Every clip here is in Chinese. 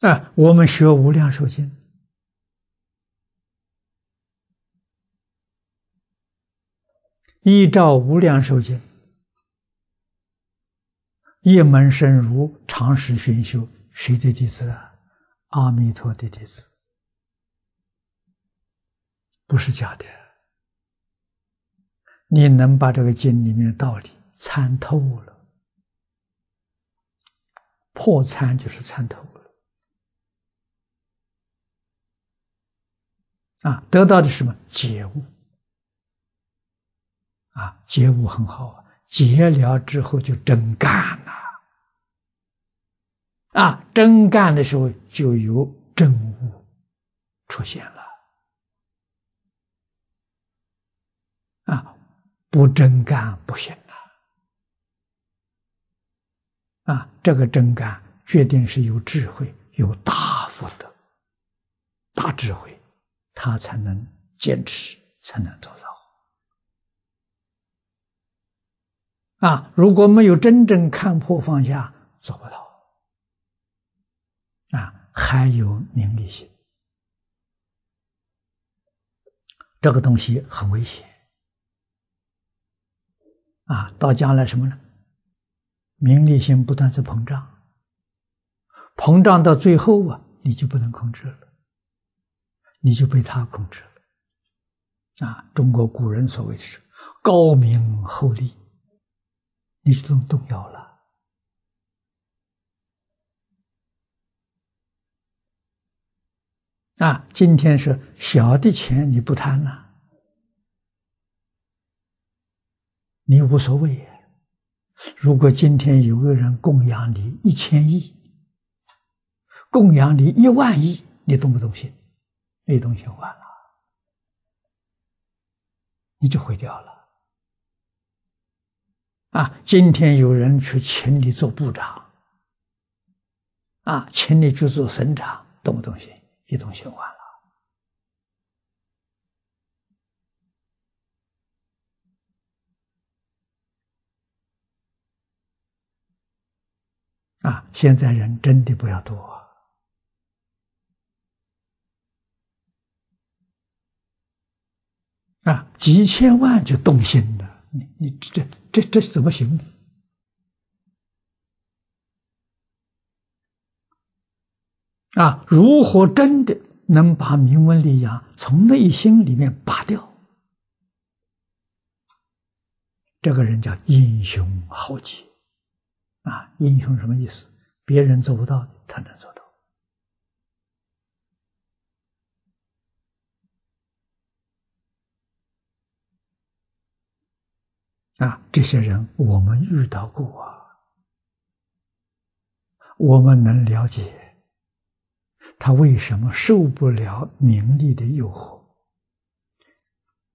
啊，我们学《无量寿经》，依照《无量寿经》，一门深入，长时熏修，谁的弟子啊？阿弥陀的弟子，不是假的。你能把这个经里面的道理参透了，破参就是参透了。啊，得到的什么觉悟？啊，觉悟很好啊，觉了之后就真干了。啊，真干的时候就有真悟出现了。啊，不真干不行啊！啊，这个真干决定是有智慧、有大福德、大智慧。他才能坚持，才能做到。啊，如果没有真正看破放下，做不到。啊，还有名利心，这个东西很危险。啊，到将来什么呢？名利心不断在膨胀，膨胀到最后啊，你就不能控制了。你就被他控制了，啊！中国古人所谓的是高明厚利，你就动动摇了。啊！今天是小的钱你不贪了，你无所谓。如果今天有个人供养你一千亿，供养你一万亿，你动不动心？那东西完了，你就毁掉了。啊，今天有人去请你做部长，啊，请你去做省长，动不动心？一动心完了。啊，现在人真的不要多。啊，几千万就动心了，你你这这这怎么行呢？啊，如何真的能把名闻利养从内心里面拔掉？这个人叫英雄豪杰，啊，英雄什么意思？别人做不到的，他能做到。啊，这些人我们遇到过啊，我们能了解他为什么受不了名利的诱惑。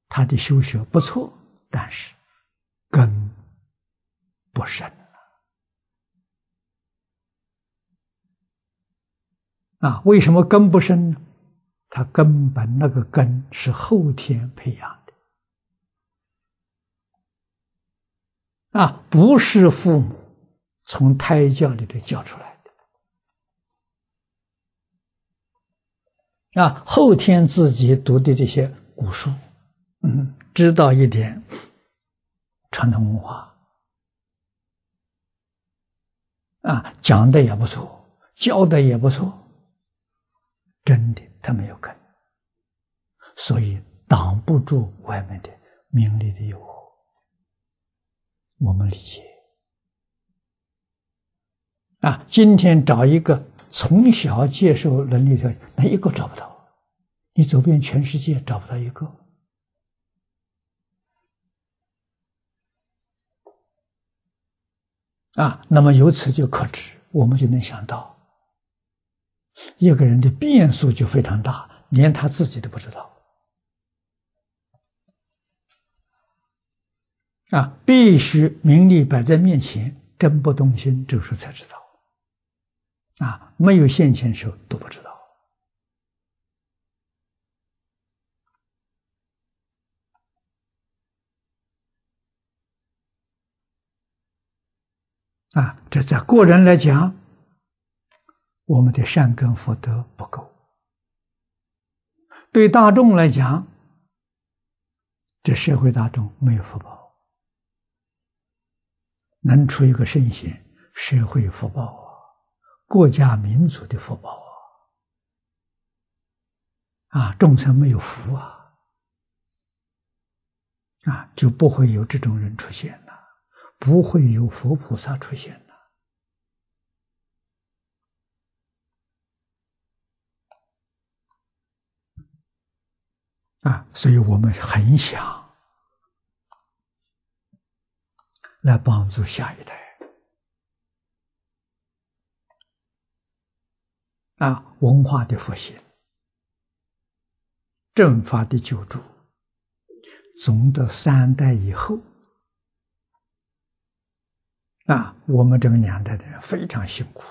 他的修学不错，但是根不深啊。为什么根不深呢？他根本那个根是后天培养。啊，不是父母从胎教里头教出来的，啊，后天自己读的这些古书，嗯，知道一点传统文化，啊，讲的也不错，教的也不错，真的他没有根，所以挡不住外面的名利的诱惑。我们理解啊，今天找一个从小接受伦理条件，那一个找不到，你走遍全世界找不到一个啊。那么由此就可知，我们就能想到，一个人的变数就非常大，连他自己都不知道。啊，必须名利摆在面前，真不动心，这时候才知道。啊，没有现前时候都不知道。啊，这在个人来讲，我们的善根福德不够。对大众来讲，这社会大众没有福报，能出一个圣贤，社会福报啊，国家民族的福报啊，啊，众生没有福啊，啊，就不会有这种人出现了，不会有佛菩萨出现了。啊，所以我们很想来帮助下一代啊，文化的复兴、正法的救助，总的三代以后啊，我们这个年代的人非常辛苦，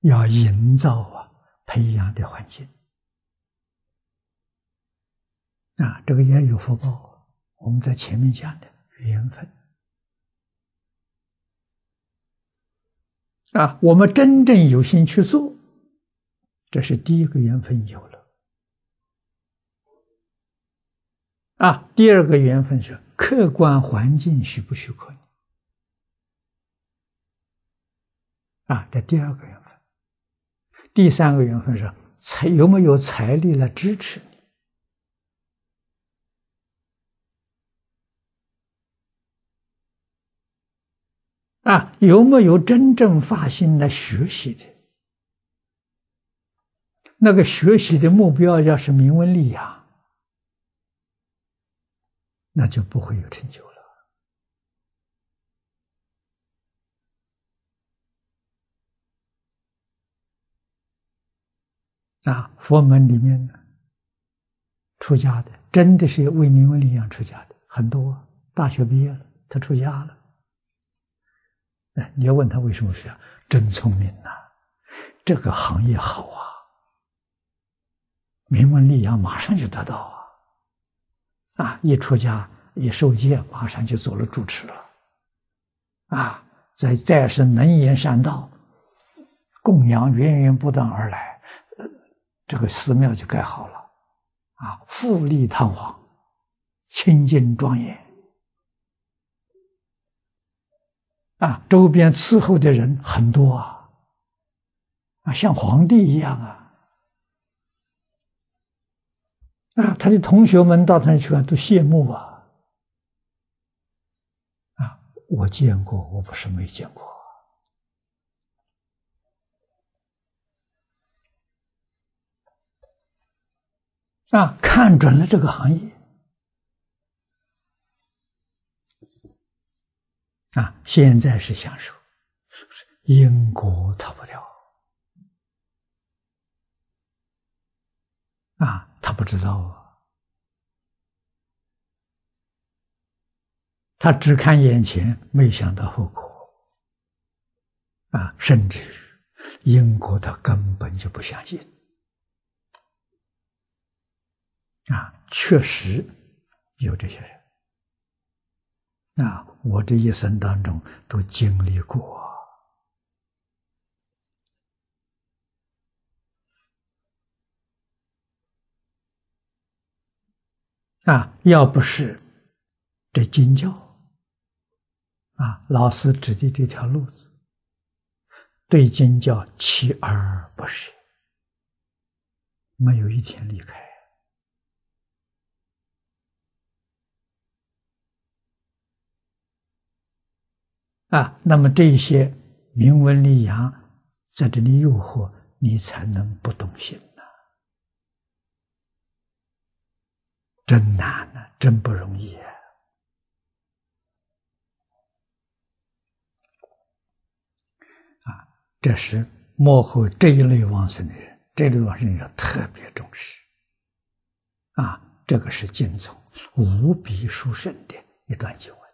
要营造啊。培养的环境啊，这个也有福报。我们在前面讲的缘分啊，我们真正有心去做，这是第一个缘分有了啊。第二个缘分是客观环境许不许可你啊，这第二个缘分。第三个缘分是财有没有财力来支持你啊？有没有真正发心来学习的？那个学习的目标要是名闻利养，那就不会有成就了。啊，佛门里面呢，出家的真的是为名闻利养出家的很多。大学毕业了，他出家了。哎，你要问他为什么出家，真聪明呐！这个行业好啊，名闻利养马上就得到啊！啊，一出家一受戒，马上就做了主持了。啊，再再是能言善道，供养源源不断而来。这个寺庙就盖好了，啊，富丽堂皇，清净庄严，啊，周边伺候的人很多啊，啊，像皇帝一样啊，啊，他的同学们到他那去看都羡慕啊，啊，我见过，我不是没见过。啊，看准了这个行业，啊，现在是享受，因果逃不掉，啊，他不知道啊，他只看眼前，没想到后果，啊，甚至因果他根本就不相信。啊，确实有这些人。啊，我这一生当中都经历过。啊，要不是这经教，啊，老师指的这条路子，对经教锲而不舍，没有一天离开。啊，那么这些名文利养在这里诱惑你，才能不动心呐，真难呐，真不容易啊！这是幕后这一类往生的人，这类往生要特别重视。啊，这个是经中无比殊胜的一段经文。